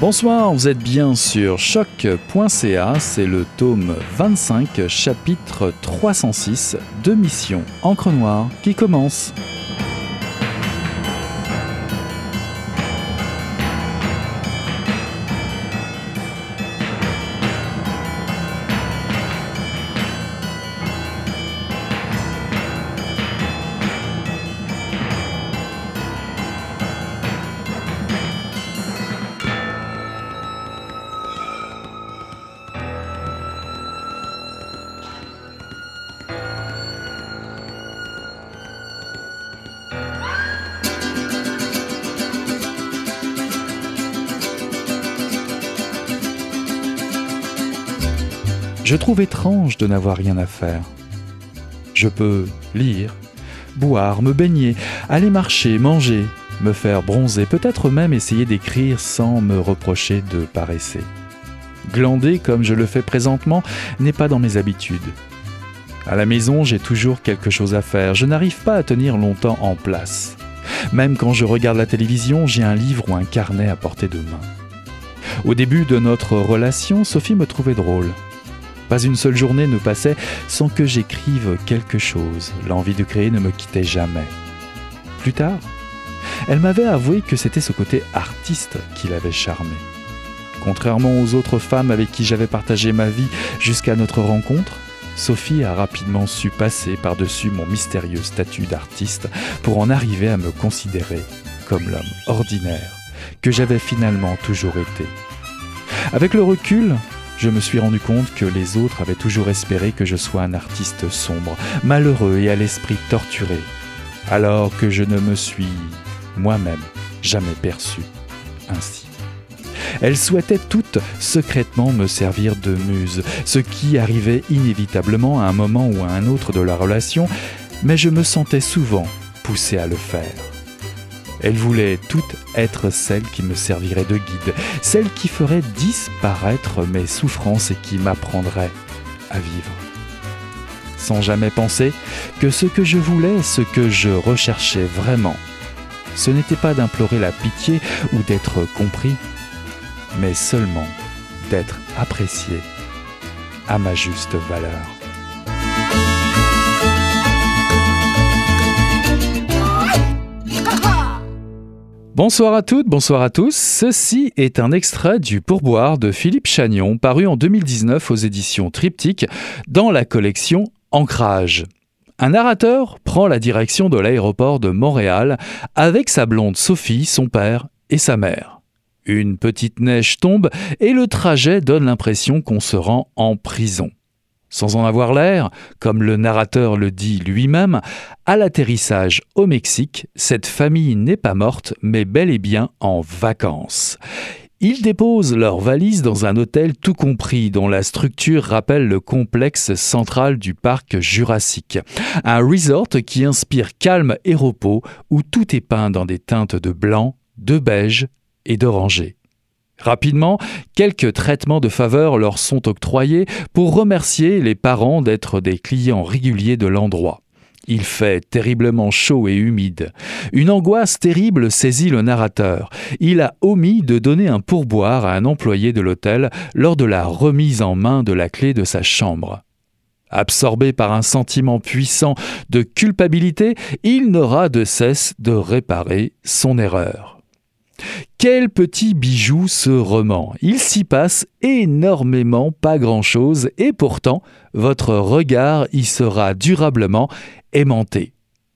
Bonsoir, vous êtes bien sur choc.ca, c'est le tome 25, chapitre 306 de Mission Encre Noire qui commence. Trouve étrange de n'avoir rien à faire. Je peux lire, boire, me baigner, aller marcher, manger, me faire bronzer, peut-être même essayer d'écrire sans me reprocher de paresser. Glander comme je le fais présentement n'est pas dans mes habitudes. À la maison, j'ai toujours quelque chose à faire. Je n'arrive pas à tenir longtemps en place. Même quand je regarde la télévision, j'ai un livre ou un carnet à portée de main. Au début de notre relation, Sophie me trouvait drôle. Pas une seule journée ne passait sans que j'écrive quelque chose. L'envie de créer ne me quittait jamais. Plus tard, elle m'avait avoué que c'était ce côté artiste qui l'avait charmé. Contrairement aux autres femmes avec qui j'avais partagé ma vie jusqu'à notre rencontre, Sophie a rapidement su passer par-dessus mon mystérieux statut d'artiste pour en arriver à me considérer comme l'homme ordinaire que j'avais finalement toujours été. Avec le recul, je me suis rendu compte que les autres avaient toujours espéré que je sois un artiste sombre, malheureux et à l'esprit torturé, alors que je ne me suis moi-même jamais perçu ainsi. Elles souhaitaient toutes secrètement me servir de muse, ce qui arrivait inévitablement à un moment ou à un autre de la relation, mais je me sentais souvent poussé à le faire. Elle voulait toutes être celle qui me servirait de guide, celle qui ferait disparaître mes souffrances et qui m'apprendrait à vivre. Sans jamais penser que ce que je voulais, ce que je recherchais vraiment, ce n'était pas d'implorer la pitié ou d'être compris, mais seulement d'être apprécié à ma juste valeur. Bonsoir à toutes, bonsoir à tous. Ceci est un extrait du pourboire de Philippe Chagnon, paru en 2019 aux éditions Triptyque, dans la collection Ancrage. Un narrateur prend la direction de l'aéroport de Montréal avec sa blonde Sophie, son père et sa mère. Une petite neige tombe et le trajet donne l'impression qu'on se rend en prison. Sans en avoir l'air, comme le narrateur le dit lui-même, à l'atterrissage au Mexique, cette famille n'est pas morte, mais bel et bien en vacances. Ils déposent leurs valises dans un hôtel tout compris dont la structure rappelle le complexe central du parc jurassique. Un resort qui inspire calme et repos où tout est peint dans des teintes de blanc, de beige et d'oranger. Rapidement, quelques traitements de faveur leur sont octroyés pour remercier les parents d'être des clients réguliers de l'endroit. Il fait terriblement chaud et humide. Une angoisse terrible saisit le narrateur. Il a omis de donner un pourboire à un employé de l'hôtel lors de la remise en main de la clé de sa chambre. Absorbé par un sentiment puissant de culpabilité, il n'aura de cesse de réparer son erreur. Quel petit bijou ce roman. Il s'y passe énormément, pas grand-chose, et pourtant, votre regard y sera durablement aimanté.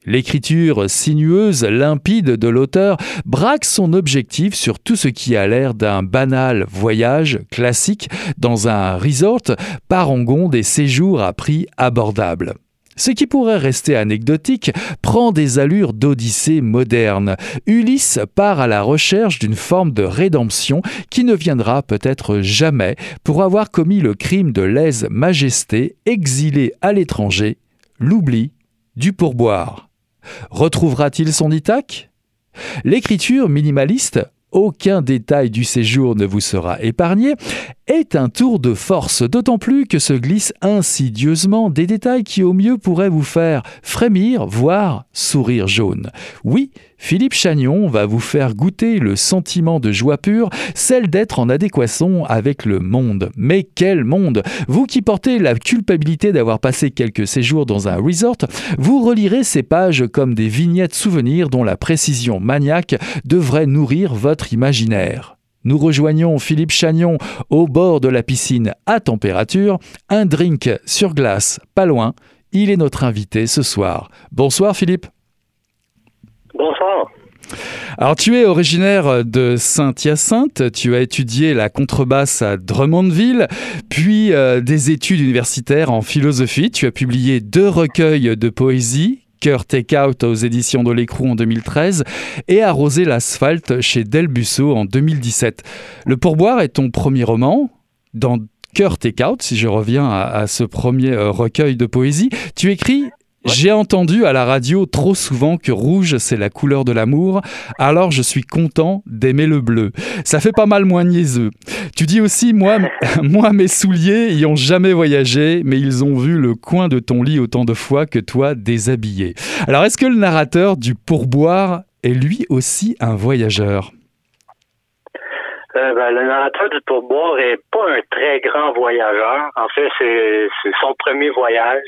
L'écriture sinueuse, limpide de l'auteur braque son objectif sur tout ce qui a l'air d'un banal voyage classique dans un resort parangon des séjours à prix abordables. Ce qui pourrait rester anecdotique prend des allures d'odyssée moderne. Ulysse part à la recherche d'une forme de rédemption qui ne viendra peut-être jamais pour avoir commis le crime de lèse-majesté, exilé à l'étranger, l'oubli du pourboire. Retrouvera-t-il son Ithaque? L'écriture minimaliste aucun détail du séjour ne vous sera épargné, est un tour de force, d'autant plus que se glissent insidieusement des détails qui au mieux pourraient vous faire frémir, voire sourire jaune. Oui, Philippe Chagnon va vous faire goûter le sentiment de joie pure, celle d'être en adéquation avec le monde. Mais quel monde Vous qui portez la culpabilité d'avoir passé quelques séjours dans un resort, vous relirez ces pages comme des vignettes souvenirs dont la précision maniaque devrait nourrir votre imaginaire. Nous rejoignons Philippe Chagnon au bord de la piscine à température, un drink sur glace pas loin. Il est notre invité ce soir. Bonsoir Philippe. Bonsoir. Alors tu es originaire de Saint-Hyacinthe, tu as étudié la contrebasse à Drummondville, puis euh, des études universitaires en philosophie, tu as publié deux recueils de poésie, Cœur Take-Out aux éditions de l'Écrou en 2013 et Arroser l'asphalte chez Delbusso en 2017. Le pourboire est ton premier roman. Dans Cœur Take-Out, si je reviens à, ce premier euh, recueil de poésie, tu écris j'ai entendu à la radio trop souvent que rouge c'est la couleur de l'amour, alors je suis content d'aimer le bleu. Ça fait pas mal moins niaiseux. Tu dis aussi, moi, moi mes souliers y ont jamais voyagé, mais ils ont vu le coin de ton lit autant de fois que toi déshabillé. Alors est-ce que le narrateur du pourboire est lui aussi un voyageur? Euh, ben, le narrateur du pourboire est pas un très grand voyageur. En fait, c'est son premier voyage.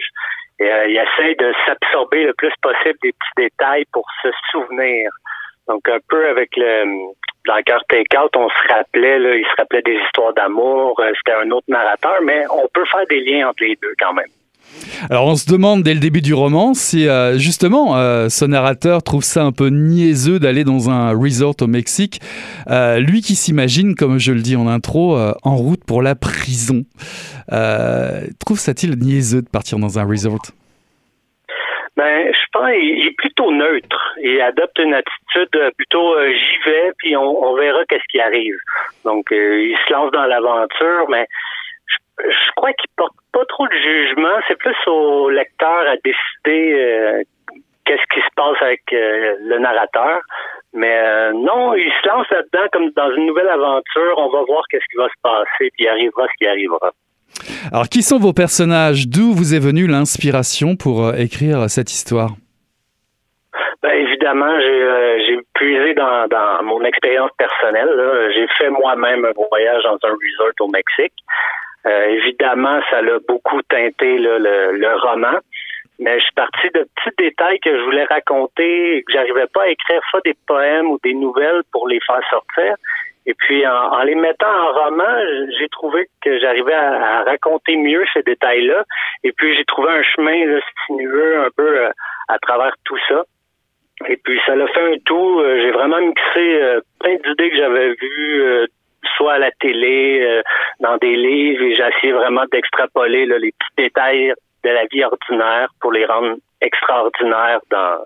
Et, euh, il essaie de s'absorber le plus possible des petits détails pour se souvenir. Donc un peu avec le dans Cœur Take-Out, on se rappelait, là, il se rappelait des histoires d'amour, euh, c'était un autre narrateur, mais on peut faire des liens entre les deux quand même. Alors on se demande dès le début du roman si euh, justement euh, ce narrateur trouve ça un peu niaiseux d'aller dans un resort au Mexique, euh, lui qui s'imagine, comme je le dis en intro, euh, en route pour la prison. Trouve ça-t-il niaiseux de partir dans un resort? Ben, je pense qu'il est plutôt neutre. Il adopte une attitude plutôt j'y vais, puis on, verra qu'est-ce qui arrive. Donc, il se lance dans l'aventure, mais je crois qu'il porte pas trop de jugement. C'est plus au lecteur à décider euh, qu'est-ce qui se passe avec euh, le narrateur. Mais euh, non, il se lance là-dedans comme dans une nouvelle aventure. On va voir qu'est-ce qui va se passer, puis il arrivera ce qui arrivera. Alors qui sont vos personnages? D'où vous est venue l'inspiration pour écrire cette histoire? Ben, évidemment, j'ai euh, j'ai puisé dans, dans mon expérience personnelle. là. J'ai fait moi-même un voyage dans un resort au Mexique. Euh, évidemment, ça l'a beaucoup teinté là, le, le roman. Mais je suis parti de petits détails que je voulais raconter que j'arrivais pas à écrire soit des poèmes ou des nouvelles pour les faire sortir. Et puis, en, en les mettant en roman, j'ai trouvé que j'arrivais à, à raconter mieux ces détails-là. Et puis, j'ai trouvé un chemin là, sinueux un peu euh, à travers tout ça. Et puis, ça l'a fait un tout. Euh, J'ai vraiment mixé plein d'idées que j'avais vues, soit à la télé, euh, dans des livres, et j'ai essayé vraiment d'extrapoler les petits détails de la vie ordinaire pour les rendre extraordinaires dans,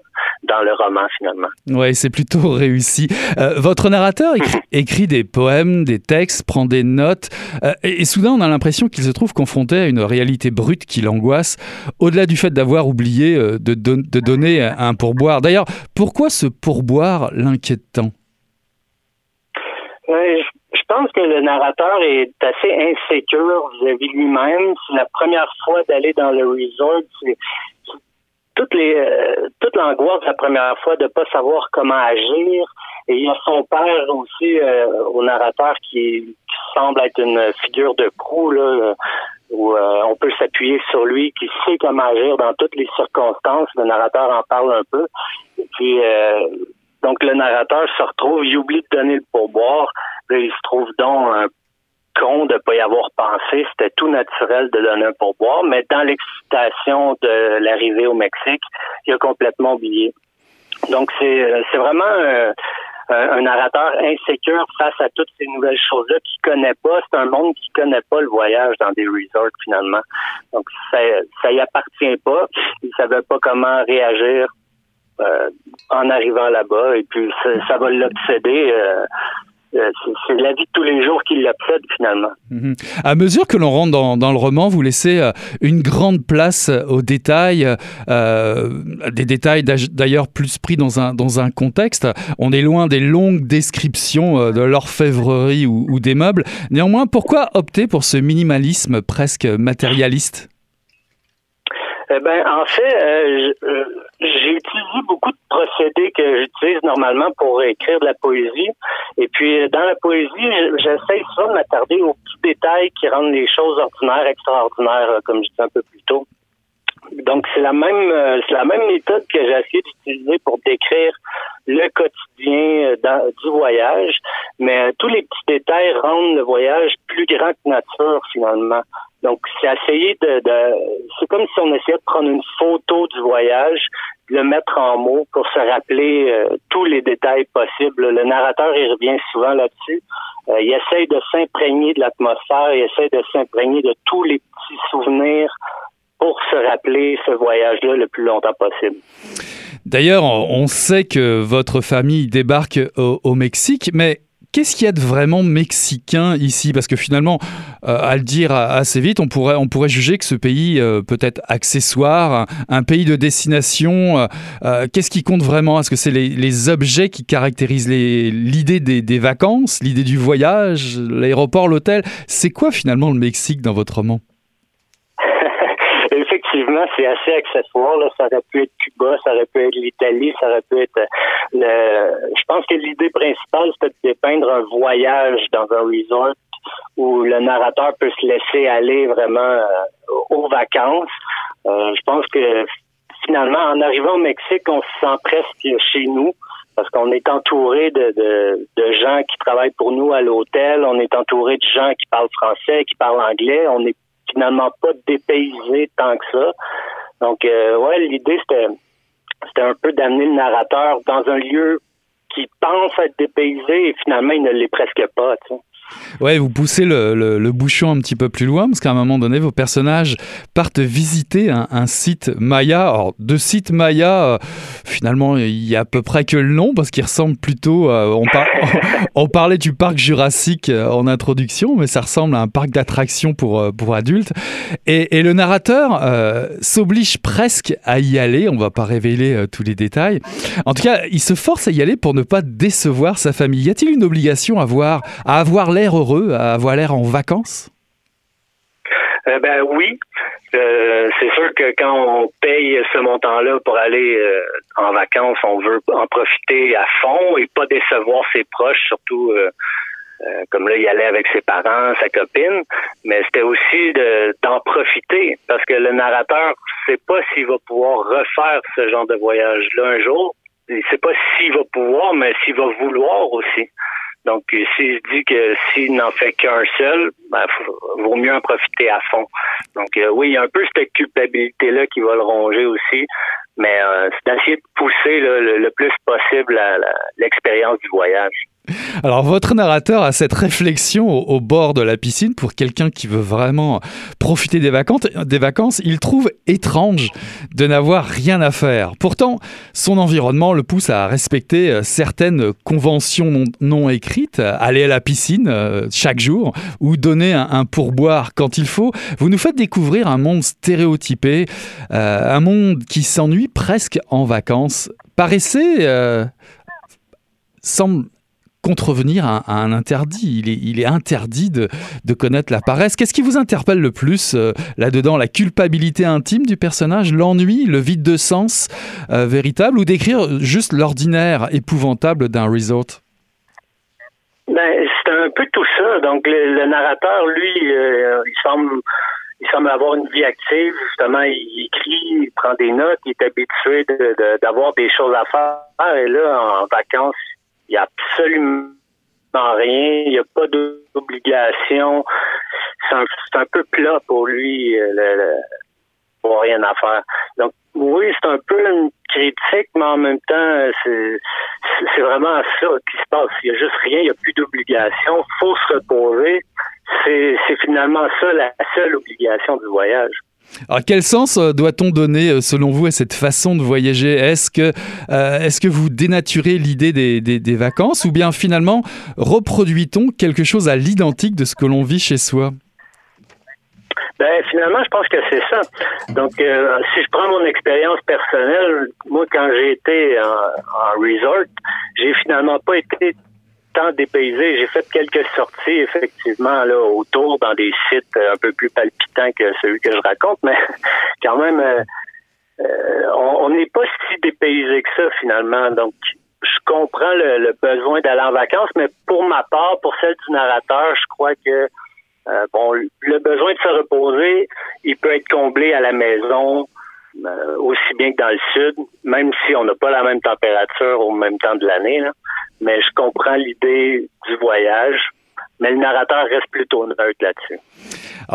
dans le roman, finalement. Ouais, c'est plutôt réussi. Euh, votre narrateur écrit, écrit des poèmes, des textes, prend des notes, euh, et, et soudain on a l'impression qu'il se trouve confronté à une réalité brute qui l'angoisse, au-delà du fait d'avoir oublié euh, de, don- de donner un pourboire. D'ailleurs, pourquoi ce pourboire l'inquiète tant Ouais, pense que le narrateur est assez insécure vis-à-vis lui-même. C'est la première fois d'aller dans le resort. C'est euh, toute l'angoisse la première fois de pas savoir comment agir. Et il y a son père aussi euh, au narrateur qui, semble être une figure de proue euh, où on peut s'appuyer sur lui, qui sait comment agir dans toutes les circonstances. Le narrateur en parle un peu. Et puis donc le narrateur se retrouve, il oublie de donner le pourboire. Il se trouve donc un con de pas y avoir pensé. C'était tout naturel de donner un pourboire, mais dans l'excitation de l'arrivée au Mexique, il a complètement oublié. Donc c'est c'est vraiment euh, un, narrateur insécure face à toutes ces nouvelles choses-là qu'il connaît pas. C'est un monde qui connaît pas le voyage dans des resorts finalement. Donc ça, ça y appartient pas. Il savait pas comment réagir euh, en arrivant là-bas et puis ça, va l'obséder. Euh, euh, c'est la vie de tous les jours qui l'obsède finalement. Mhm. À mesure que l'on rentre dans, le roman, vous laissez une grande place aux détails, des détails d'ailleurs plus pris dans un, dans un contexte. On est loin des longues descriptions de l'orfèvrerie ou des meubles. Néanmoins, pourquoi opter pour ce minimalisme presque matérialiste? Eh ben, en fait, j'ai utilisé beaucoup de procédés que j'utilise normalement pour écrire de la poésie. Et puis, dans la poésie, j'essaie souvent de m'attarder aux petits détails qui rendent les choses ordinaires extraordinaires, euh, comme je disais un peu plus tôt. Donc, c'est la même, euh, c'est la même méthode que j'ai essayé d'utiliser pour décrire le quotidien euh, du voyage, mais tous les petits détails rendent le voyage plus grand que nature, finalement. Donc, c'est essayer de, de c'est comme si on essayait de prendre une photo du voyage, de le mettre en mots pour se rappeler euh, tous les détails possibles. Le narrateur, il revient souvent là-dessus. Euh, il essaye de s'imprégner de l'atmosphère, il essaye de s'imprégner de tous les petits souvenirs pour se rappeler ce voyage-là le plus longtemps possible. D'ailleurs, on sait que votre famille débarque au Mexique, mais Qu'est-ce qu'il y a de vraiment mexicain ici? Parce que finalement, euh, à le dire assez vite, on pourrait, on pourrait juger que ce pays euh, peut être accessoire, un, pays de destination. Euh, qu'est-ce qui compte vraiment? Est-ce que c'est les, objets qui caractérisent l'idée des, des, vacances, l'idée du voyage, l'aéroport, l'hôtel? C'est quoi finalement le Mexique dans votre roman? C'est assez accessoire. Là. Ça aurait pu être Cuba, ça aurait pu être l'Italie, ça aurait pu être euh, le. Je pense que l'idée principale, c'était de dépeindre un voyage dans un resort où le narrateur peut se laisser aller vraiment euh, aux vacances. Euh, je pense que finalement, en arrivant au Mexique, on se sent presque chez nous parce qu'on est entouré de, de, de, gens qui travaillent pour nous à l'hôtel, on est entouré de gens qui parlent français, qui parlent anglais, on est finalement pas dépaysé tant que ça. Donc, euh, ouais, l'idée, c'était, c'était un peu d'amener le narrateur dans un lieu qui pense être dépaysé et finalement, il ne l'est presque pas. Tu sais. Ouais, vous poussez le, bouchon un petit peu plus loin, parce qu'à un moment donné, vos personnages partent visiter un, site Maya. Alors, de site Maya, euh, finalement, il y a à peu près que le nom, parce qu'il ressemble plutôt. on, on, parlait du parc jurassique euh, en introduction, mais ça ressemble à un parc d'attractions pour, euh, pour adultes. Et, le narrateur s'oblige presque à y aller. On va pas révéler tous les détails. En tout cas, il se force à y aller pour ne pas décevoir sa famille. Y a-t-il une obligation à avoir, à avoir l'air heureux, à avoir l'air en vacances? Euh, ben oui. Euh, c'est sûr que quand on paye ce montant-là pour aller euh, en vacances, on veut en profiter à fond et pas décevoir ses proches, surtout comme là, il allait avec ses parents, sa copine, mais c'était aussi d'en profiter parce que le narrateur sait pas s'il va pouvoir refaire ce genre de voyage-là un jour. Il sait pas s'il va pouvoir, mais s'il va vouloir aussi. Donc, s'il se dit que s'il n'en fait qu'un seul, ben, vaut mieux en profiter à fond. Donc, euh, oui, il y a un peu cette culpabilité-là qui va le ronger aussi, mais euh, c'est d'essayer de pousser le, plus possible l'expérience du voyage. Alors votre narrateur a cette réflexion au, bord de la piscine pour quelqu'un qui veut vraiment profiter des vacances, il trouve étrange de n'avoir rien à faire. Pourtant, son environnement le pousse à respecter euh, certaines conventions non, écrites, aller à la piscine euh, chaque jour ou donner un, pourboire quand il faut. Vous nous faites découvrir un monde stéréotypé, euh, un monde qui s'ennuie presque en vacances. Paraissait semble contrevenir à, un interdit. Il est, interdit de, connaître la paresse. Qu'est-ce qui vous interpelle le plus euh, là-dedans? La culpabilité intime du personnage, l'ennui, le vide de sens euh, véritable ou d'écrire juste l'ordinaire épouvantable d'un resort? Ben, c'est un peu tout ça. Donc, le, narrateur, lui, euh, il semble avoir une vie active. Justement, il écrit, il prend des notes, il est habitué d'avoir des choses à faire. Et là, en vacances, il n'y a absolument rien. Il n'y a pas d'obligation. C'est un, peu plat pour lui. Euh, le, pour rien à faire. Donc, oui, c'est un peu une critique, mais en même temps, c'est vraiment ça qui se passe. Il n'y a juste rien, il n'y a plus d'obligation. faut se reposer. C'est finalement ça la seule obligation du voyage. Alors, quel sens euh, doit-on donner, euh, selon vous, à cette façon de voyager? Est-ce que, euh, est que vous dénaturez l'idée des, des, vacances? Ou bien finalement reproduit-on quelque chose à l'identique de ce que l'on vit chez soi? Ben, finalement, je pense que c'est ça. Donc, si je prends mon expérience personnelle, moi, quand j'ai été en, en resort, j'ai finalement pas été tant dépaysé. J'ai fait quelques sorties, effectivement, là, autour dans des sites un peu plus palpitants que celui que je raconte, mais quand même, euh, euh, on n'est pas si dépaysé que ça, finalement. Donc, je comprends le, besoin d'aller en vacances, mais pour ma part, pour celle du narrateur, je crois que euh, bon, le besoin de se reposer, il peut être comblé à la maison, aussi bien que dans le sud, même si on n'a pas la même température au même temps de l'année. Mais je comprends l'idée du voyage, mais le narrateur reste plutôt neutre là-dessus.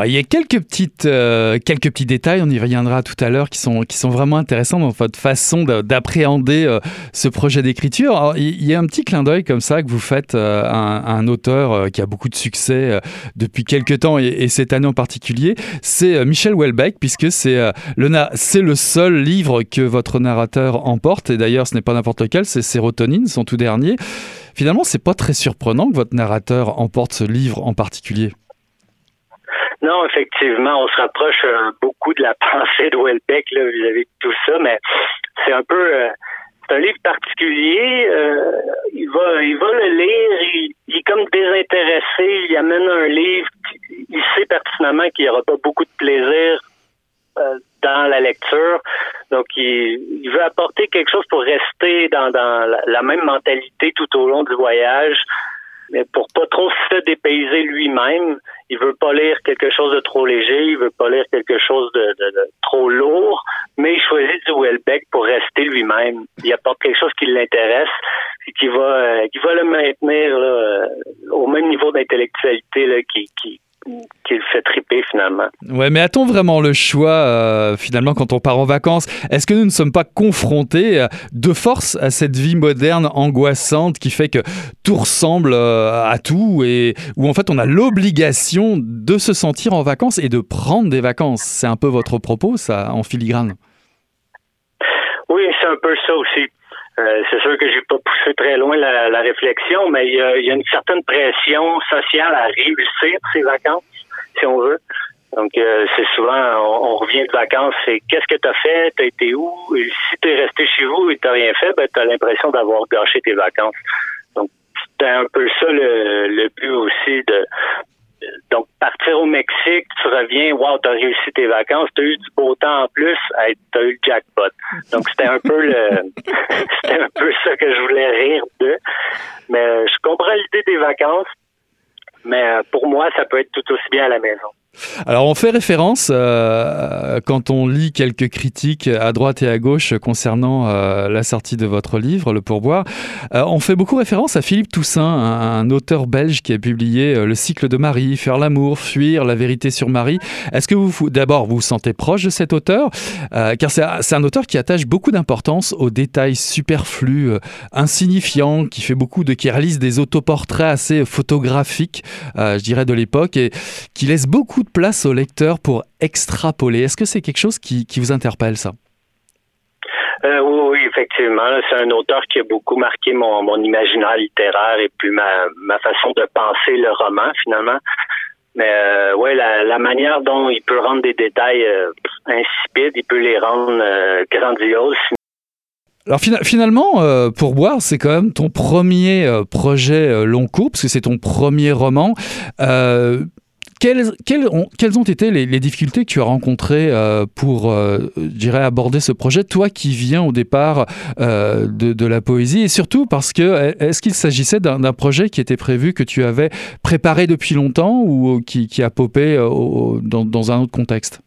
Il y a quelques, petites, euh, quelques petits détails, on y reviendra tout à l'heure, qui sont, qui sont vraiment intéressants dans votre façon d'appréhender euh, ce projet d'écriture. Il y a un petit clin d'œil comme ça que vous faites euh, à, un, auteur qui a beaucoup de succès depuis quelques temps et, cette année en particulier. C'est Michel Houellebecq, puisque c'est le, le seul livre que votre narrateur emporte. Et d'ailleurs, ce n'est pas n'importe lequel, c'est Sérotonine, son tout dernier. Finalement, c'est pas très surprenant que votre narrateur emporte ce livre en particulier. Non, effectivement, on se rapproche euh, beaucoup de la pensée de Welbeck vis-à-vis de tout ça, mais c'est un peu euh, c'est un livre particulier. Euh, il va il va le lire, il, est comme désintéressé, il amène un livre, il sait pertinemment qu'il n'y aura pas beaucoup de plaisir dans la lecture. Donc, il, veut apporter quelque chose pour rester dans, la, même mentalité tout au long du voyage, mais pour pas trop se dépayser lui-même. Il veut pas lire quelque chose de trop léger, il veut pas lire quelque chose de, trop lourd, mais il choisit du Welbeck pour rester lui-même. Il apporte quelque chose qui l'intéresse et qui va, euh, qui va le maintenir euh, au même niveau d'intellectualité qui, qui, qui le fait triper finalement. Ouais, mais a-t-on vraiment le choix euh, finalement quand on part en vacances? Est-ce que nous ne sommes pas confrontés euh, de force à cette vie moderne angoissante qui fait que tout ressemble euh, à tout et où en fait on a l'obligation de se sentir en vacances et de prendre des vacances? C'est un peu votre propos, ça, en filigrane? Oui, c'est un peu ça aussi. C'est sûr que j'ai pas poussé très loin la, réflexion, mais il y, a, une certaine pression sociale à réussir ces vacances si on veut. Donc, euh, c'est souvent, on, revient de vacances, c'est qu'est-ce que tu as fait, tu été où? Et si tu es resté chez vous et tu rien fait, ben, tu as l'impression d'avoir gâché tes vacances. Donc, c'était un peu ça le, le but aussi de. Donc, partir au Mexique, tu reviens, wow, tu as réussi tes vacances, tu as eu du beau temps en plus, tu as eu le jackpot. Donc, c'était un peu le. c'était un peu ça que je voulais rire de. Mais je comprends l'idée des vacances, mais euh, pour moi, ça peut être tout aussi bien à la maison. Alors on fait référence euh, quand on lit quelques critiques à droite et à gauche concernant euh, la sortie de votre livre, Le Pourboire. on fait beaucoup référence à Philippe Toussaint, un, auteur belge qui a publié Le cycle de Marie, Faire l'amour, Fuir, La vérité sur Marie. Est-ce que vous, d'abord, vous vous sentez proche de cet auteur? Car c'est un auteur qui attache beaucoup d'importance aux détails superflus, insignifiants, qui fait beaucoup de, qui réalise des autoportraits assez photographiques, je dirais, de l'époque, et qui laisse beaucoup place au lecteur pour extrapoler. Est-ce que c'est quelque chose qui, vous interpelle, ça? Euh, oui, effectivement. C'est un auteur qui a beaucoup marqué mon, imaginaire littéraire et puis ma, façon de penser le roman, finalement. Mais euh, ouais, la, manière dont il peut rendre des détails euh, insipides, il peut les rendre grandioses. Alors finalement, pour boire, c'est quand même ton premier projet long cours, parce que c'est ton premier roman. Quelles, ont, été les, difficultés que tu as rencontrées euh, pour, euh, dirais, aborder ce projet, toi qui viens au départ euh, de, la poésie, et surtout parce que est-ce qu'il s'agissait d'un projet qui était prévu, que tu avais préparé depuis longtemps ou qui, a popé dans un autre contexte?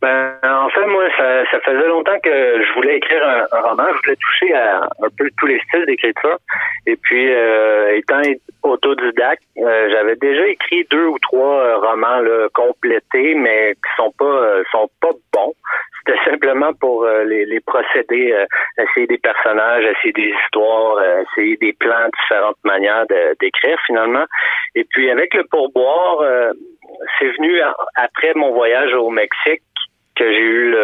Ben, en fait, moi, ça, faisait longtemps que je voulais écrire un, roman. Je voulais toucher à un peu tous les styles d'écriture. Et puis, euh, étant autodidacte, euh, j'avais déjà écrit deux ou trois euh, romans là, complétés, mais qui sont pas sont pas bons. C'était simplement pour euh, les, les, procédés, euh, essayer des personnages, essayer des histoires, essayer des plans, différentes manières d'écrire finalement. Et puis avec le pourboire, c'est venu après mon voyage au Mexique que j'ai eu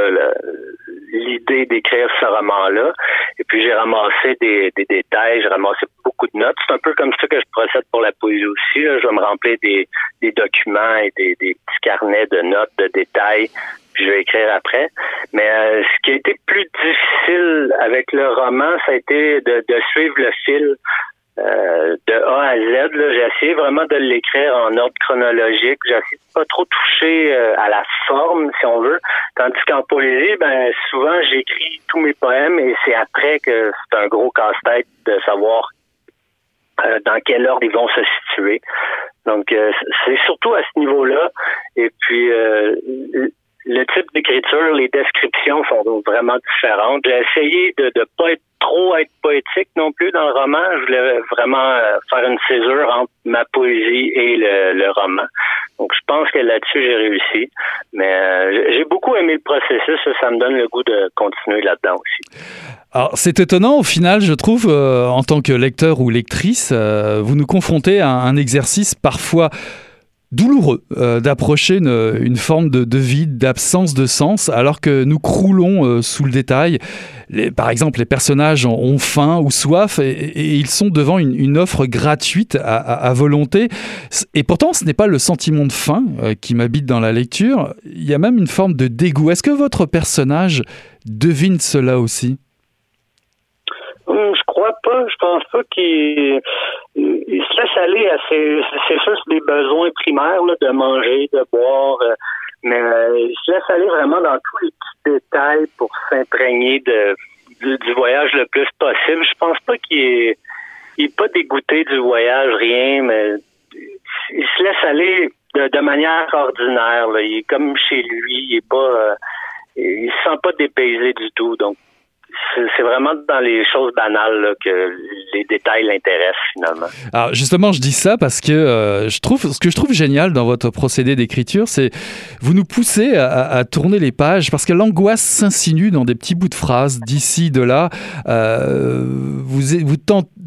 l'idée d'écrire ce roman-là. Et puis j'ai ramassé des, détails, j'ai ramassé beaucoup de notes. C'est un peu comme ça que je procède pour la poésie aussi. Je vais me remplir des, documents et des, petits carnets de notes, de détails, puis je vais écrire après. Mais euh, ce qui a été plus difficile avec le roman, ça a été de, de suivre le fil euh, de A à Z. J'ai essayé vraiment de l'écrire en ordre chronologique. J'ai essayé de pas trop toucher euh, à la forme, si on veut. Tandis qu'en poésie, ben souvent j'écris tous mes poèmes et c'est après que c'est un gros casse-tête de savoir euh, dans quel ordre ils vont se situer. Donc c'est surtout à ce niveau-là. Et puis le type d'écriture, les descriptions sont vraiment différentes. J'ai essayé de ne pas être trop être poétique non plus dans le roman. Je voulais vraiment euh, faire une césure entre ma poésie et le, roman. Donc je pense que là-dessus j'ai réussi. Mais euh, j'ai beaucoup aimé le processus. Ça me donne le goût de continuer là-dedans aussi. Alors c'est étonnant au final, je trouve, euh, en tant que lecteur ou lectrice, vous nous confrontez à un exercice parfois douloureux euh, d'approcher une, forme de, vide, d'absence de sens, alors que nous croulons euh, sous le détail. par exemple, les personnages ont, faim ou soif et, ils sont devant une, offre gratuite à, volonté. Et pourtant, ce n'est pas le sentiment de faim euh, qui m'habite dans la lecture. Il y a même une forme de dégoût. Est-ce que votre personnage devine cela aussi? Hum, Je crois pas. Je pense pas qu'il il se laisse aller à ses, c'est juste des besoins primaires de manger, de boire, euh, mais euh, il se laisse aller vraiment dans tous les petits détails pour s'imprégner de du, voyage le plus possible. Je pense pas qu'il est, il est pas dégoûté du voyage, rien, mais il se laisse aller de, manière ordinaire. Là. Il est comme chez lui, il est pas, euh, il se sent pas dépaysé du tout. Donc c'est vraiment dans les choses banales que les détails l'intéressent finalement. Alors justement, je dis ça parce que euh, je trouve ce que je trouve génial dans votre procédé d'écriture, c'est vous nous poussez à, tourner les pages parce que l'angoisse s'insinue dans des petits bouts de phrases d'ici de là. Euh, vous vous,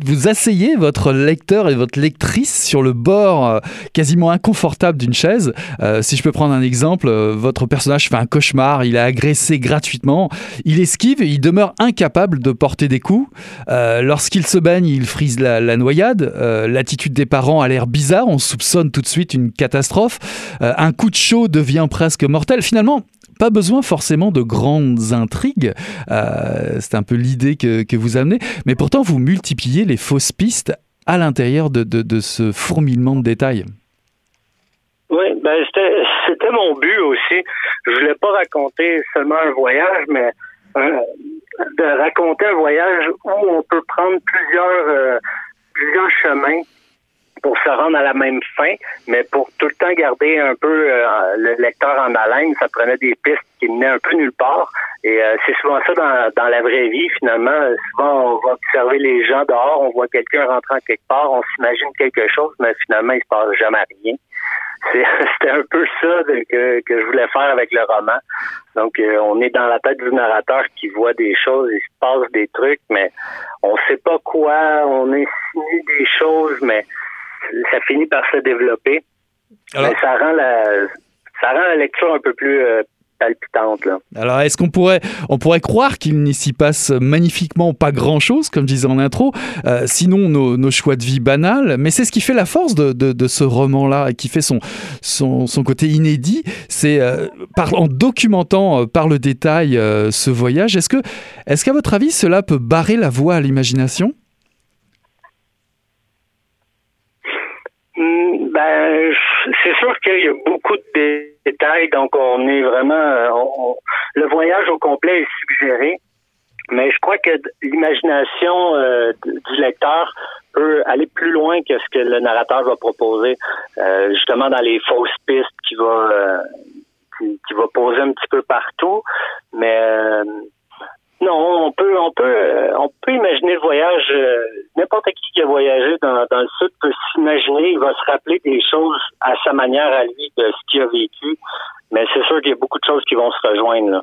vous asseyez votre lecteur et votre lectrice sur le bord euh, quasiment inconfortable d'une chaise. si je peux prendre un exemple, votre personnage fait un cauchemar, il est agressé gratuitement, il esquive et il demeure incapable de porter des coups. Euh, lorsqu'il se baigne, il frise la, noyade. Euh, l'attitude des parents a l'air bizarre. On soupçonne tout de suite une catastrophe. Euh, un coup de chaud devient presque mortel. Finalement, pas besoin forcément de grandes intrigues. C'est un peu l'idée que, vous amenez. Mais pourtant, vous multipliez les fausses pistes à l'intérieur de, ce fourmillement de détails. Oui, ben c'était mon but aussi. Je voulais pas raconter seulement un voyage, mais de raconter un voyage où on peut prendre plusieurs, euh, plusieurs chemins pour se rendre à la même fin, mais pour tout le temps garder un peu euh, le lecteur en haleine, ça prenait des pistes qui menaient un peu nulle part. Et euh, c'est souvent ça dans, dans la vraie vie, finalement. Souvent, on va observer les gens dehors, on voit quelqu'un rentrer quelque part, on s'imagine quelque chose, mais finalement, il se passe jamais rien. C'était un peu ça que, que je voulais faire avec le roman. Donc, euh, on est dans la tête du narrateur qui voit des choses, il se passe des trucs, mais on sait pas quoi, on insinue des choses, mais ça finit par se développer. mais ça rend la ça rend la lecture un peu plus euh, Alors, est-ce qu'on pourrait, on pourrait croire qu'il n'y s'y passe magnifiquement pas grand-chose, comme je disais en intro, euh, sinon nos, choix de vie banals, mais c'est ce qui fait la force de, ce roman-là, et qui fait son, son, côté inédit, c'est euh, en documentant euh, par le détail ce voyage, est-ce est-ce qu'à votre avis, cela peut barrer la voie à l'imagination? Ben, c'est sûr qu'il y a beaucoup de détails, donc on est vraiment... Euh, le voyage au complet est suggéré, mais je crois que l'imagination euh, du lecteur peut aller plus loin que ce que le narrateur va proposer, euh, justement dans les fausses pistes qu'il va, qui, va poser un petit peu partout, mais non, on peut, on peut, euh, on peut imaginer le voyage. Euh, n'importe qui qui a voyagé dans, dans le sud peut s'imaginer, il va se rappeler des choses à sa manière à lui de ce qu'il a vécu. Mais c'est sûr qu'il y a beaucoup de choses qui vont se rejoindre là.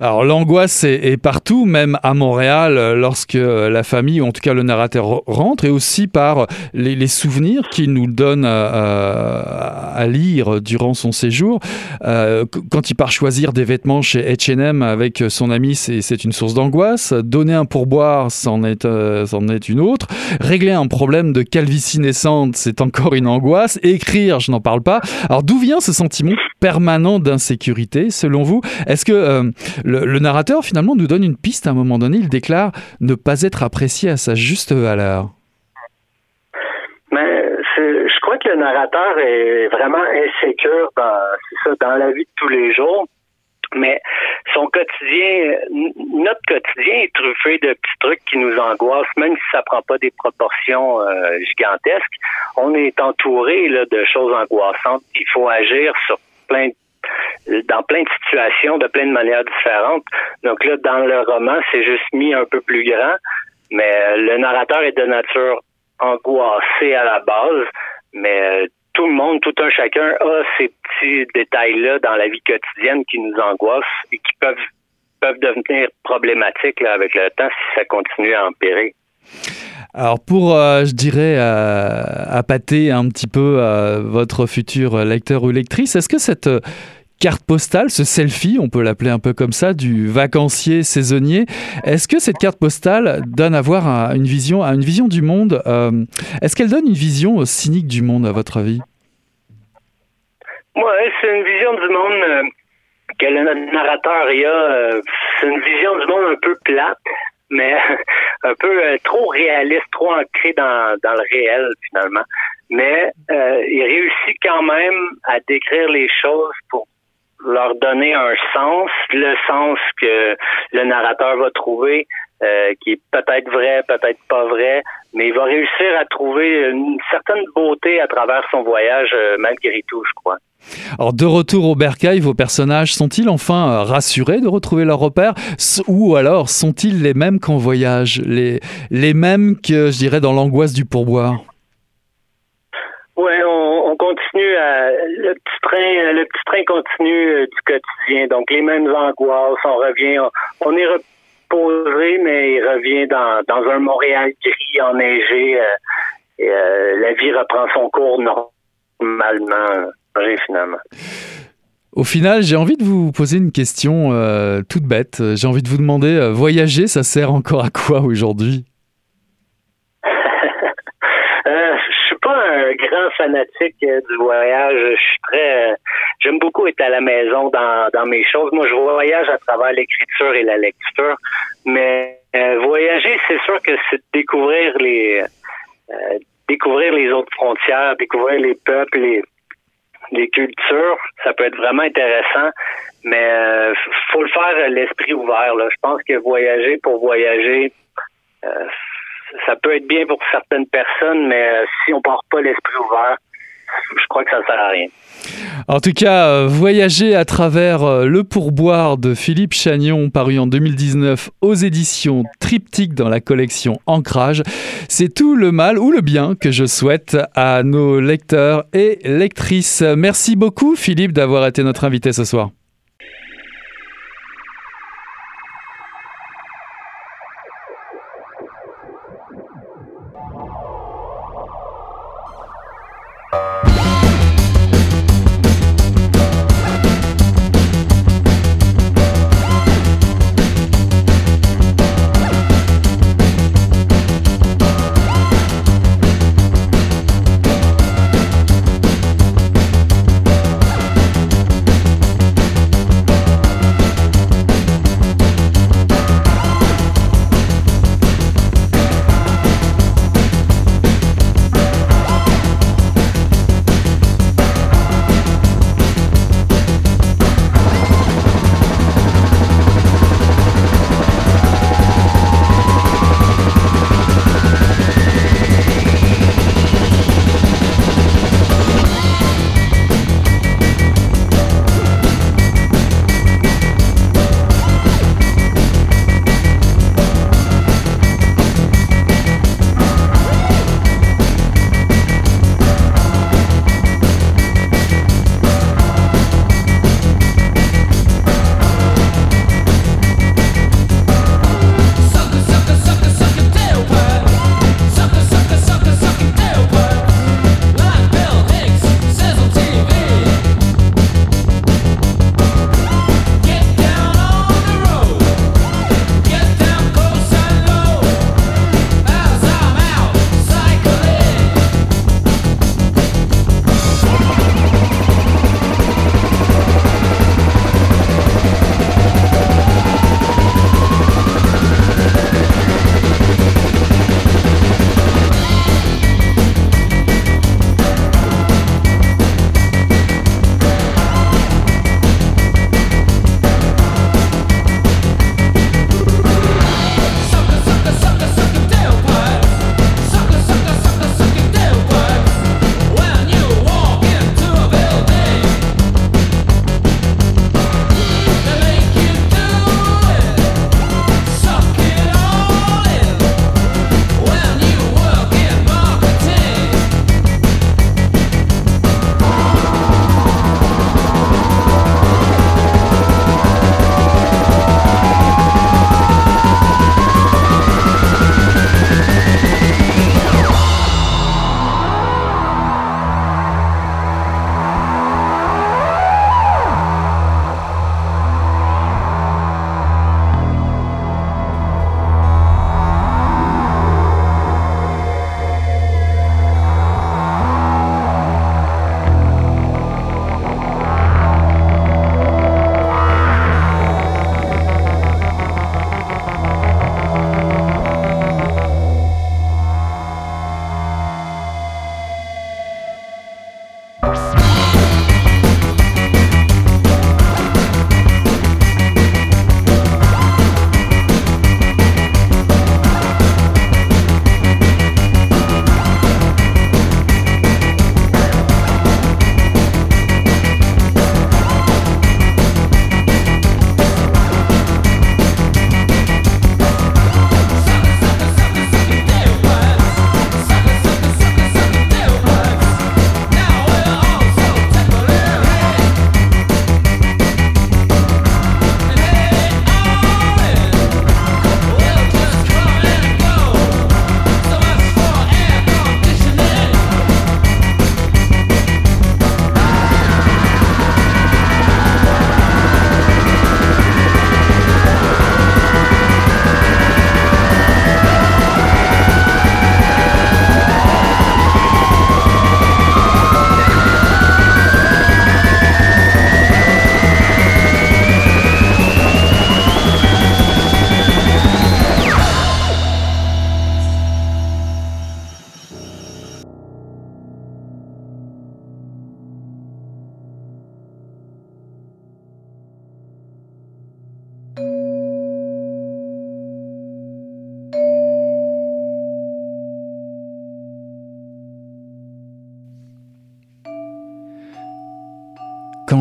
Alors l'angoisse est, partout, même à Montréal, euh, lorsque la famille, ou en tout cas le narrateur rentre, et aussi par les, souvenirs qu'il nous donne à, lire durant son séjour. Euh, quand il part choisir des vêtements chez H&M avec son ami, c'est une source d'angoisse. Donner un pourboire, c'en est, euh, est une autre. Régler un problème de calvitie naissante, c'est encore une angoisse. Écrire, je n'en parle pas. Alors d'où vient ce sentiment permanent d'insécurité, selon vous? Est-ce que le, narrateur finalement nous donne une piste à un moment donné. Il déclare ne pas être apprécié à sa juste valeur. Mais je crois que le narrateur est vraiment insécure dans, dans la vie de tous les jours. Mais son quotidien, notre quotidien est truffé de petits trucs qui nous angoissent, même si ça prend pas des proportions euh, gigantesques. On est entouré de choses angoissantes. Il faut agir sur plein de dans plein de situations, de plein de manières différentes. Donc là, dans le roman, c'est juste mis un peu plus grand, mais le narrateur est de nature angoissée à la base, mais euh, tout le monde, tout un chacun a ces petits détails-là dans la vie quotidienne qui nous angoissent et qui peuvent peuvent devenir problématiques avec le temps si ça continue à empirer. Alors pour, euh, je dirais, euh, appâter un petit peu votre futur lecteur ou lectrice, est-ce que cette carte postale, ce selfie, on peut l'appeler un peu comme ça, du vacancier saisonnier. Est-ce que cette carte postale donne à voir une vision, à une vision du monde euh, Est-ce qu'elle donne une vision cynique du monde, à votre avis? Oui, c'est une vision du monde euh, que le narrateur y a. Euh, c'est une vision du monde un peu plate, mais un peu trop réaliste, trop ancrée dans le réel, finalement. Mais il réussit quand même à décrire les choses pour leur donner un sens, le sens que le narrateur va trouver, euh, qui est peut-être vrai, peut-être pas vrai, mais il va réussir à trouver une certaine beauté à travers son voyage, euh, malgré tout, je crois. Alors, de retour au bercail, vos personnages sont-ils enfin euh, rassurés de retrouver leur repère? Ou alors sont-ils les mêmes qu'en voyage? Les, les mêmes que, je dirais, dans l'angoisse du pourboire? On, on, à. Le petit train, le petit train continue euh, du quotidien. Donc, les mêmes angoisses. On revient. On, est reposé, mais il revient dans, un Montréal gris, enneigé. Euh, euh, la vie reprend son cours normalement, finalement. Au final, j'ai envie de vous poser une question toute bête. J'ai envie de vous demander, voyager, ça sert encore à quoi aujourd'hui? Un grand fanatique euh, du voyage. Je suis très, euh, j'aime beaucoup être à la maison dans, mes choses. Moi, je voyage à travers l'écriture et la lecture, mais euh, voyager, c'est sûr que c'est découvrir les, découvrir les autres frontières, découvrir les peuples, les, les cultures. Ça peut être vraiment intéressant, mais faut le faire l'esprit ouvert. Je pense que voyager pour voyager ça peut être bien pour certaines personnes, mais euh, si on part pas l'esprit ouvert, je crois que ça ne sert à rien. En tout cas, euh, voyager à travers euh, le pourboire de Philippe Chagnon, paru en 2019 aux éditions Triptyque dans la collection Ancrage, c'est tout le mal ou le bien que je souhaite à nos lecteurs et lectrices. Merci beaucoup Philippe d'avoir été notre invité ce soir.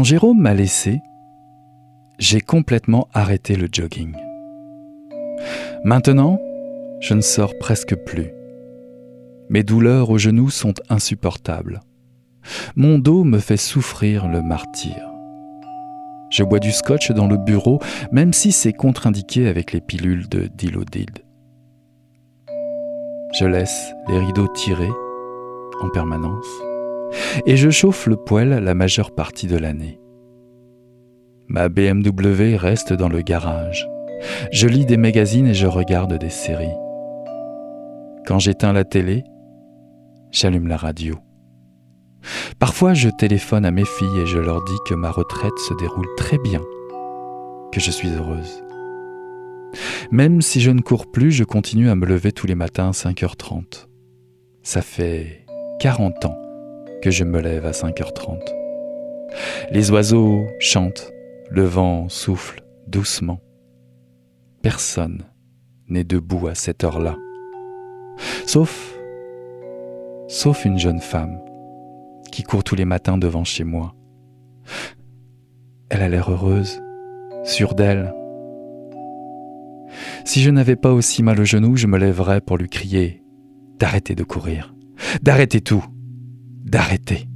Jérôme m'a laissé, j'ai complètement arrêté le jogging. Maintenant, je ne sors presque plus. Mes douleurs aux genoux sont insupportables. Mon dos me fait souffrir le martyr. Je bois du scotch dans le bureau, même si c'est contre-indiqué avec les pilules de Dilodid. Je laisse les rideaux tirés en permanence et je chauffe le poêle la majeure partie de l'année. Ma BMW reste dans le garage. Je lis des magazines et je regarde des séries. Quand j'éteins la télé, j'allume la radio. Parfois, je téléphone à mes filles et je leur dis que ma retraite se déroule très bien, que je suis heureuse. Même si je ne cours plus, je continue à me lever tous les matins à 5h30. Ça fait 40 ans je me lève à 5h30. Les oiseaux chantent, le vent souffle doucement. Personne n'est debout à cette heure-là. Sauf, sauf une jeune femme qui court tous les matins devant chez moi. Elle a l'air heureuse, sûre d'elle. Si je n'avais pas aussi mal au genou, je me lèverais pour lui crier d'arrêter de courir, d'arrêter tout, d'arrêter.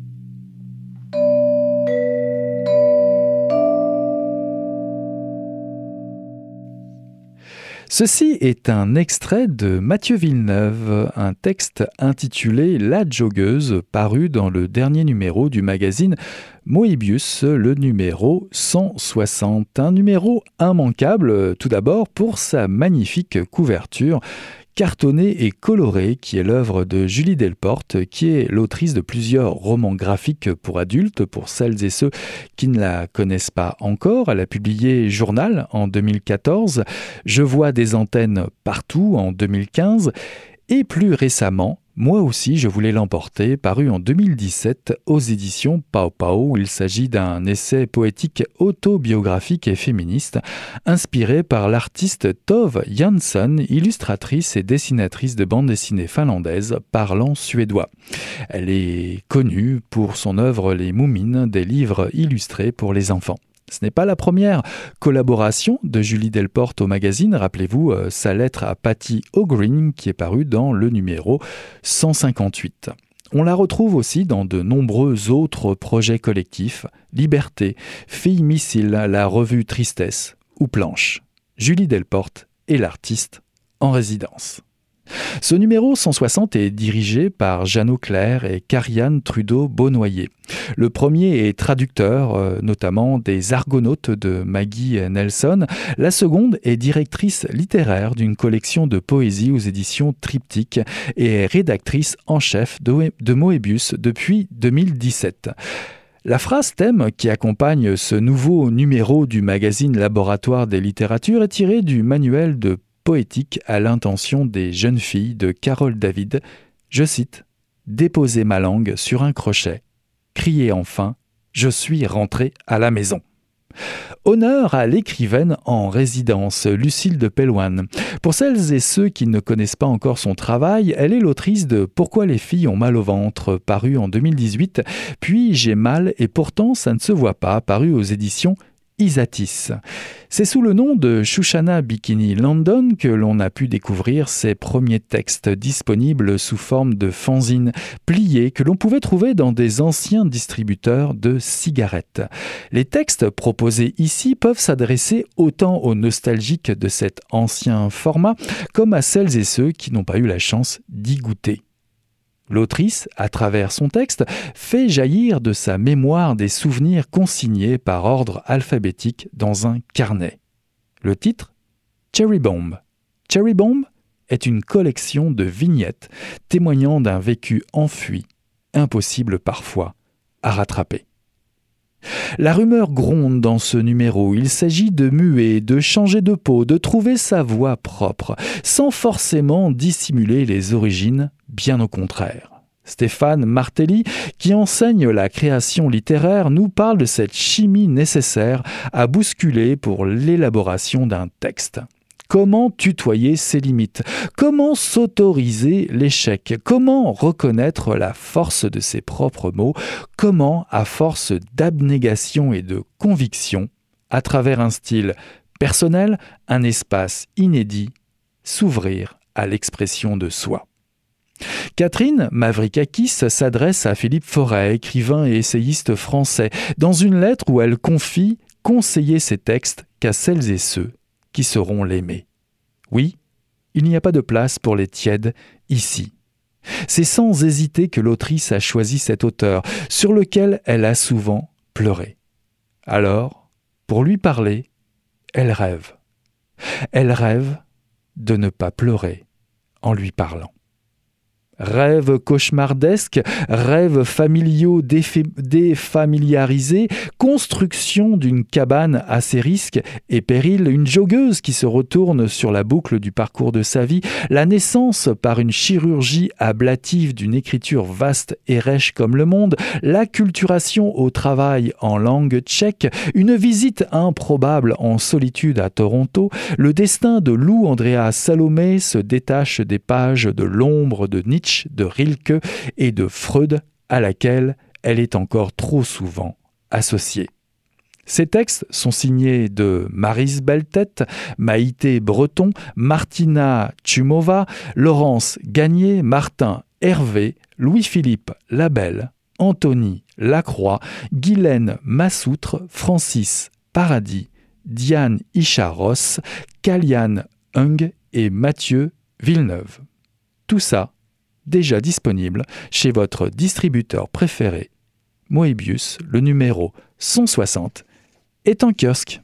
Ceci est un extrait de Mathieu Villeneuve, un texte intitulé La joggeuse, paru dans le dernier numéro du magazine Moebius, le numéro 160. Un numéro immanquable, tout d'abord, pour sa magnifique couverture cartonné et coloré, qui est l'œuvre de Julie Delporte, qui est l'autrice de plusieurs romans graphiques pour adultes, pour celles et ceux qui ne la connaissent pas encore. Elle a publié Journal en 2014, Je vois des antennes partout en 2015, et plus récemment, moi aussi, je voulais l'emporter, paru en 2017 aux éditions Pao Pao. Il s'agit d'un essai poétique autobiographique et féministe, inspiré par l'artiste Tove Jansson, illustratrice et dessinatrice de bande dessinée finlandaise parlant suédois. Elle est connue pour son œuvre Les Moumines, des livres illustrés pour les enfants. Ce n'est pas la première collaboration de Julie Delporte au magazine. Rappelez-vous euh, sa lettre à Patty O'Green qui est parue dans le numéro 158. On la retrouve aussi dans de nombreux autres projets collectifs, Liberté, Fille Missile, la revue Tristesse ou Planche. Julie Delporte est l'artiste en résidence. Ce numéro 160 est dirigé par Jeannot Claire et Carianne Trudeau-Beaunoyer. Le premier est traducteur, euh, notamment des Argonautes de Maggie Nelson. La seconde est directrice littéraire d'une collection de poésie aux éditions Triptyque et rédactrice en chef de Moebius depuis 2017. La phrase thème qui accompagne ce nouveau numéro du magazine Laboratoire des littératures est tirée du manuel de poétique à l'intention des jeunes filles de Carole David, je cite Déposer ma langue sur un crochet, crier enfin Je suis rentré à la maison. Honneur à l'écrivaine en résidence, Lucille de Pellouane. Pour celles et ceux qui ne connaissent pas encore son travail, elle est l'autrice de Pourquoi les filles ont mal au ventre, paru en 2018, puis J'ai mal et pourtant ça ne se voit pas, paru aux éditions C'est sous le nom de Shushana Bikini London que l'on a pu découvrir ses premiers textes disponibles sous forme de fanzines pliés que l'on pouvait trouver dans des anciens distributeurs de cigarettes. Les textes proposés ici peuvent s'adresser autant aux nostalgiques de cet ancien format comme à celles et ceux qui n'ont pas eu la chance d'y goûter. L'autrice, à travers son texte, fait jaillir de sa mémoire des souvenirs consignés par ordre alphabétique dans un carnet. Le titre Cherry Bomb. Cherry Bomb est une collection de vignettes témoignant d'un vécu enfui, impossible parfois à rattraper. La rumeur gronde dans ce numéro. Il s'agit de muer, de changer de peau, de trouver sa voix propre, sans forcément dissimuler les origines, bien au contraire. Stéphane Martelly, qui enseigne la création littéraire, nous parle de cette chimie nécessaire à bousculer pour l'élaboration d'un texte. Comment tutoyer ses limites? Comment s'autoriser l'échec? Comment reconnaître la force de ses propres mots? Comment, à force d'abnégation et de conviction, à travers un style personnel, un espace inédit, s'ouvrir à l'expression de soi? Catherine Mavrikakis s'adresse à Philippe Forêt, écrivain et essayiste français, dans une lettre où elle confie conseiller ses textes qu'à celles et ceux qui seront l'aimer. Oui, il n'y a pas de place pour les tièdes ici. C'est sans hésiter que l'autrice a choisi cet auteur, sur lequel elle a souvent pleuré. Alors, pour lui parler, elle rêve. Elle rêve de ne pas pleurer en lui parlant. Rêves cauchemardesques, rêves familiaux défamiliarisés, construction d'une cabane à ses risques et périls, une joggeuse qui se retourne sur la boucle du parcours de sa vie, la naissance par une chirurgie ablative d'une écriture vaste et rêche comme le monde, l'acculturation au travail en langue tchèque, une visite improbable en solitude à Toronto, le destin de Lou Andrea Salomé se détache des pages de l'ombre de Nietzsche de Rilke et de Freud à laquelle elle est encore trop souvent associée. Ces textes sont signés de Marise Beltet, Maïté Breton, Martina Tchumova, Laurence Gagné, Martin Hervé, Louis-Philippe Labelle, Anthony Lacroix, Guylaine Massoutre, Francis Paradis, Diane Icharos, Kaliane Hung et Mathieu Villeneuve. Tout ça déjà disponible chez votre distributeur préféré. Moebius, le numéro 160, est en kiosque.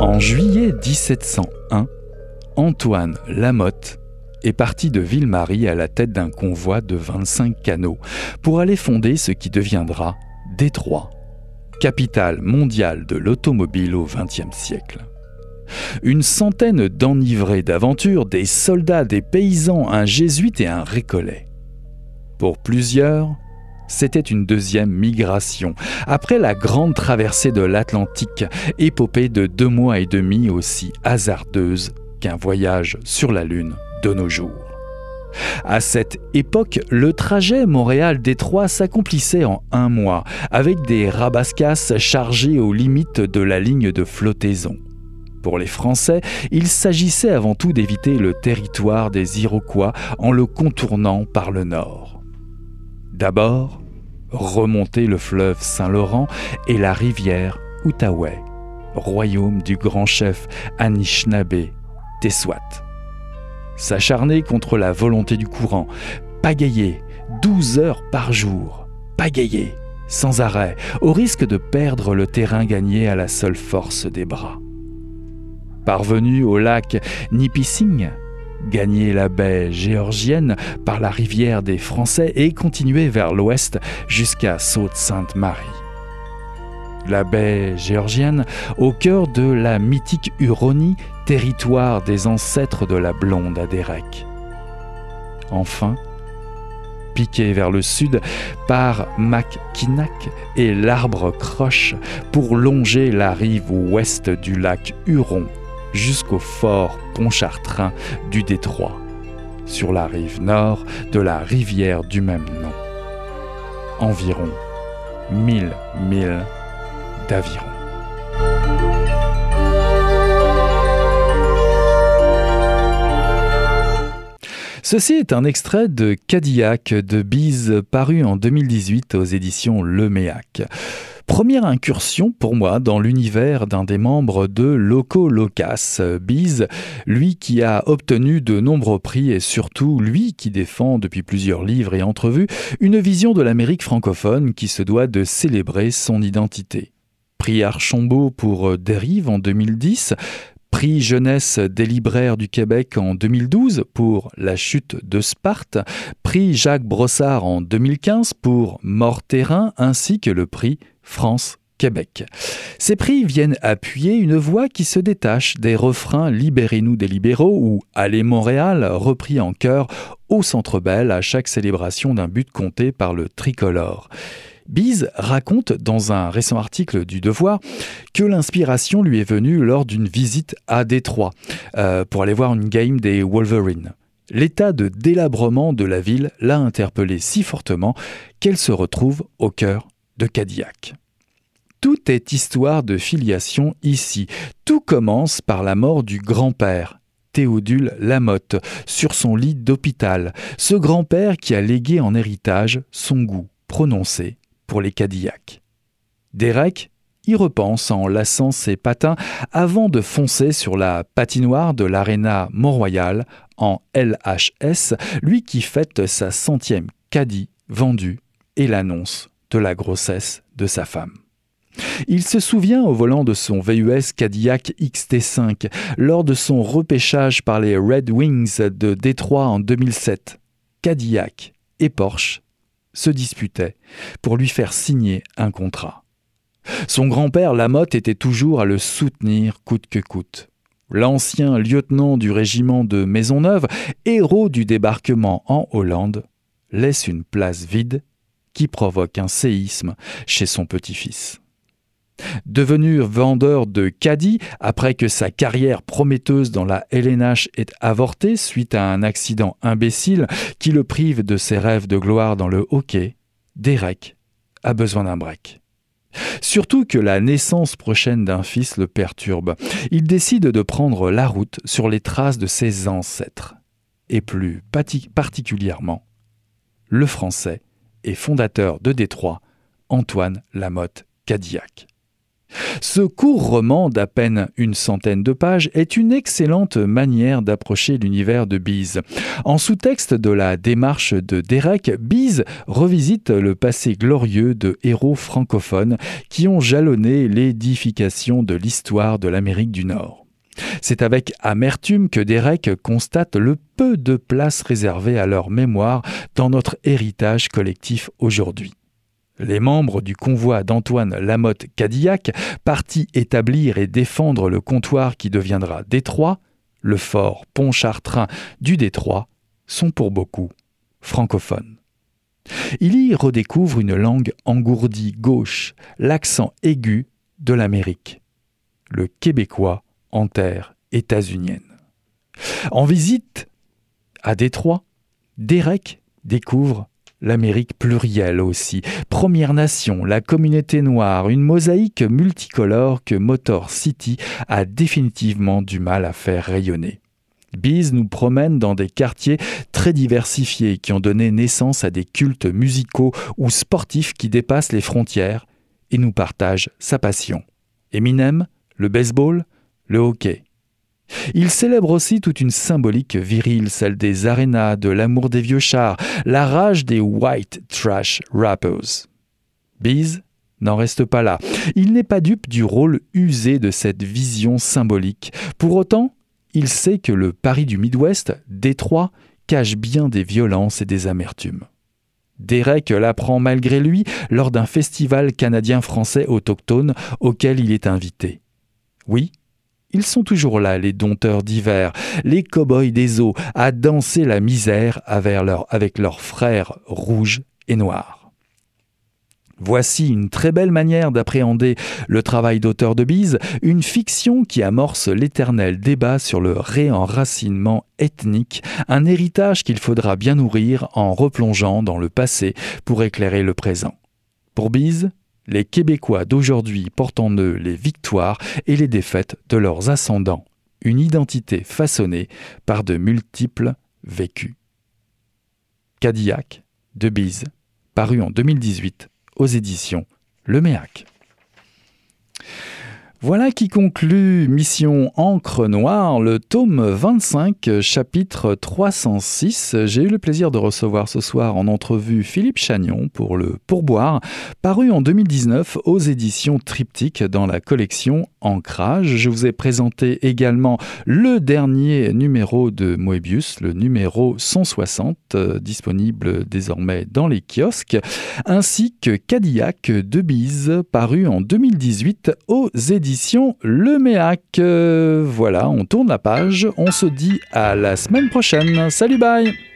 En juillet 1701, Antoine Lamotte est parti de Ville-Marie à la tête d'un convoi de 25 canots pour aller fonder ce qui deviendra Détroit, capitale mondiale de l'automobile au XXe siècle. Une centaine d'enivrés d'aventure, des soldats, des paysans, un jésuite et un récollet. Pour plusieurs, c'était une deuxième migration, après la grande traversée de l'Atlantique, épopée de deux mois et demi aussi hasardeuse qu'un voyage sur la Lune de nos jours. À cette époque, le trajet Montréal-Détroit s'accomplissait en un mois, avec des rabascasses chargées aux limites de la ligne de flottaison. Pour les Français, il s'agissait avant tout d'éviter le territoire des Iroquois en le contournant par le nord. D'abord, remonter le fleuve Saint-Laurent et la rivière Outaouais, royaume du grand chef Anishinaabe Tesswat. S'acharner contre la volonté du courant, pagayer 12 heures par jour, pagayer sans arrêt, au risque de perdre le terrain gagné à la seule force des bras. Parvenu au lac Nipissing, gagner la baie géorgienne par la rivière des Français et continuer vers l'ouest jusqu'à Saute-Sainte-Marie. La baie géorgienne, au cœur de la mythique Huronie, territoire des ancêtres de la blonde Adérec. Enfin, piqué vers le sud par Mackinac et l'arbre croche pour longer la rive ouest du lac Huron jusqu'au fort Pontchartrain du détroit, sur la rive nord de la rivière du même nom. Environ 1000 milles Ceci est un extrait de Cadillac de Bise paru en 2018 aux éditions Le Première incursion pour moi dans l'univers d'un des membres de Loco Locas, Biz, lui qui a obtenu de nombreux prix et surtout lui qui défend depuis plusieurs livres et entrevues une vision de l'Amérique francophone qui se doit de célébrer son identité. Prix Archambault pour Dérive en 2010, Prix jeunesse des libraires du Québec en 2012 pour La chute de Sparte, prix Jacques Brossard en 2015 pour Mort Terrain ainsi que le prix France Québec. Ces prix viennent appuyer une voix qui se détache des refrains Libérez-nous des libéraux ou Allez Montréal, repris en chœur au Centre Bell à chaque célébration d'un but compté par le tricolore. Bise raconte dans un récent article du Devoir que l'inspiration lui est venue lors d'une visite à Détroit euh, pour aller voir une game des Wolverines. L'état de délabrement de la ville l'a interpellée si fortement qu'elle se retrouve au cœur de Cadillac. Tout est histoire de filiation ici. Tout commence par la mort du grand-père, Théodule Lamotte, sur son lit d'hôpital. Ce grand-père qui a légué en héritage son goût prononcé pour les Cadillacs. Derek y repense en lassant ses patins avant de foncer sur la patinoire de l'Arena Mont-Royal en LHS, lui qui fête sa centième caddie vendue et l'annonce de la grossesse de sa femme. Il se souvient au volant de son VUS Cadillac XT5 lors de son repêchage par les Red Wings de Détroit en 2007. Cadillac et Porsche se disputaient pour lui faire signer un contrat. Son grand-père Lamotte était toujours à le soutenir coûte que coûte. L'ancien lieutenant du régiment de Maisonneuve, héros du débarquement en Hollande, laisse une place vide qui provoque un séisme chez son petit-fils. Devenu vendeur de caddie après que sa carrière prometteuse dans la LNH ait avorté suite à un accident imbécile qui le prive de ses rêves de gloire dans le hockey, Derek a besoin d'un break. Surtout que la naissance prochaine d'un fils le perturbe. Il décide de prendre la route sur les traces de ses ancêtres, et plus particulièrement le français et fondateur de Détroit, Antoine Lamotte Cadillac. Ce court roman d'à peine une centaine de pages est une excellente manière d'approcher l'univers de Bise. En sous-texte de la démarche de Derek, Bise revisite le passé glorieux de héros francophones qui ont jalonné l'édification de l'histoire de l'Amérique du Nord. C'est avec amertume que Derek constate le peu de place réservée à leur mémoire dans notre héritage collectif aujourd'hui. Les membres du convoi d'Antoine Lamotte Cadillac, partis établir et défendre le comptoir qui deviendra Détroit, le fort Pontchartrain du Détroit, sont pour beaucoup francophones. Il y redécouvre une langue engourdie gauche, l'accent aigu de l'Amérique, le québécois en terre états-unienne. En visite à Détroit, Derek découvre l'Amérique plurielle aussi, Première Nation, la communauté noire, une mosaïque multicolore que Motor City a définitivement du mal à faire rayonner. Biz nous promène dans des quartiers très diversifiés qui ont donné naissance à des cultes musicaux ou sportifs qui dépassent les frontières et nous partage sa passion. Eminem, le baseball, le hockey. Il célèbre aussi toute une symbolique virile, celle des arénas, de l'amour des vieux chars, la rage des white trash rappers. Bees n'en reste pas là. Il n'est pas dupe du rôle usé de cette vision symbolique. Pour autant, il sait que le Paris du Midwest, Détroit, cache bien des violences et des amertumes. Derek l'apprend malgré lui lors d'un festival canadien-français autochtone auquel il est invité. Oui, ils sont toujours là, les dompteurs d'hiver, les cow-boys des eaux, à danser la misère avec, leurs frères rouges et noirs. Voici une très belle manière d'appréhender le travail d'auteur de Bise, une fiction qui amorce l'éternel débat sur le réenracinement ethnique, un héritage qu'il faudra bien nourrir en replongeant dans le passé pour éclairer le présent. Pour Bise, les Québécois d'aujourd'hui portent en eux les victoires et les défaites de leurs ascendants, une identité façonnée par de multiples vécus. Cadillac de Bise, paru en 2018 aux éditions Le Méac. Voilà qui conclut Mission Encre Noire, le tome 25, chapitre 306. J'ai eu le plaisir de recevoir ce soir en entrevue Philippe Chagnon pour le Pourboire, paru en 2019 aux éditions Triptyque dans la collection Ancrage. Je vous ai présenté également le dernier numéro de Moebius, le numéro 160, euh, disponible désormais dans les kiosques, ainsi que Cadillac de Bise, paru en 2018 aux éditions le Méac. Euh, voilà, on tourne la page. On se dit à la semaine prochaine. Salut, bye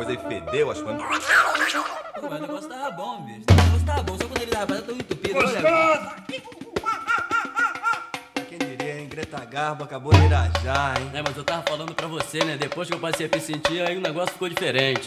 coisa e fedeu as coisas. Pô, mas o negócio tava bom, bicho. O negócio tava bom, só quando ele tava tão entupido. Olha. Quem diria, hein? Greta Garbo acabou de irajar, hein? É, mas eu tava falando pra você, né? Depois que eu passei a me sentir, aí o negócio ficou diferente.